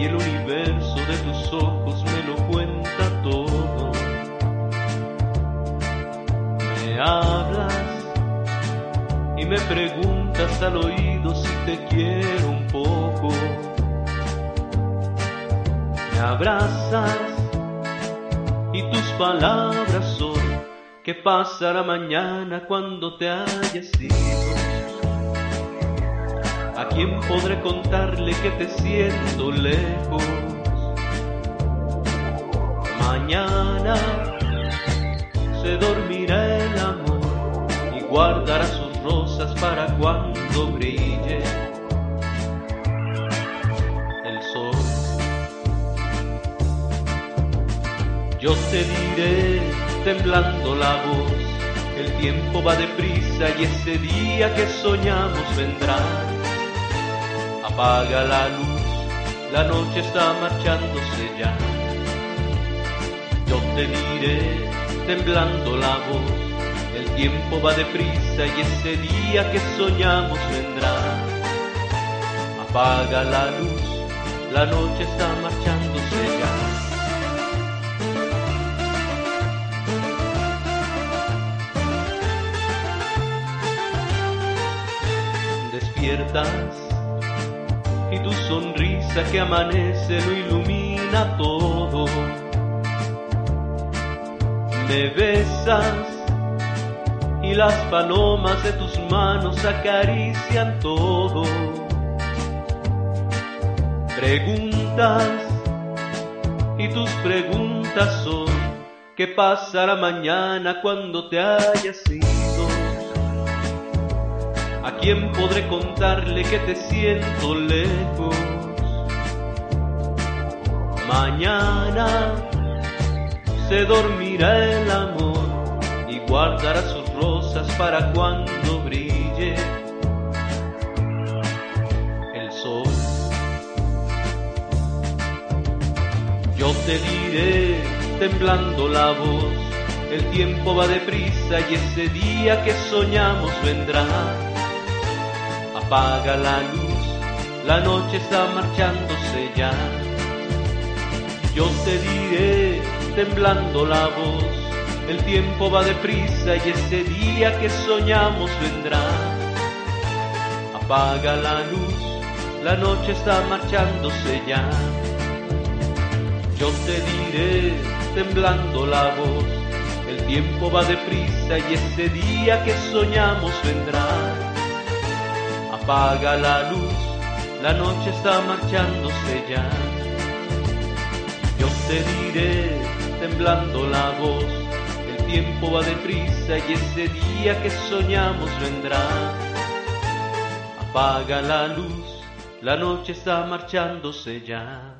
y el universo de tus ojos me lo cuenta todo. Me hablas y me preguntas al oído si te quiero un poco. Me abrazas y tus palabras son qué pasará mañana cuando te hayas ido. ¿A quién podré contarle que te siento lejos? Mañana se dormirá el amor y guardará sus rosas para cuando brille el sol. Yo te diré temblando la voz, el tiempo va deprisa y ese día que soñamos vendrá. Apaga la luz, la noche está marchándose ya. Yo te diré temblando la voz, el tiempo va deprisa y ese día que soñamos vendrá. Apaga la luz, la noche está marchándose ya. Despiertas sonrisa que amanece lo ilumina todo. Me besas y las palomas de tus manos acarician todo. Preguntas y tus preguntas son ¿qué pasará mañana cuando te hayas ido? ¿A quién podré contarle que te siento lejos? Mañana se dormirá el amor y guardará sus rosas para cuando brille el sol. Yo te diré temblando la voz, el tiempo va deprisa y ese día que soñamos vendrá. Apaga la luz, la noche está marchándose ya. Yo te diré temblando la voz, el tiempo va deprisa y ese día que soñamos vendrá. Apaga la luz, la noche está marchándose ya. Yo te diré temblando la voz, el tiempo va deprisa y ese día que soñamos vendrá. Apaga la luz, la noche está marchándose ya. Te diré temblando la voz, el tiempo va deprisa y ese día que soñamos vendrá. Apaga la luz, la noche está marchándose ya.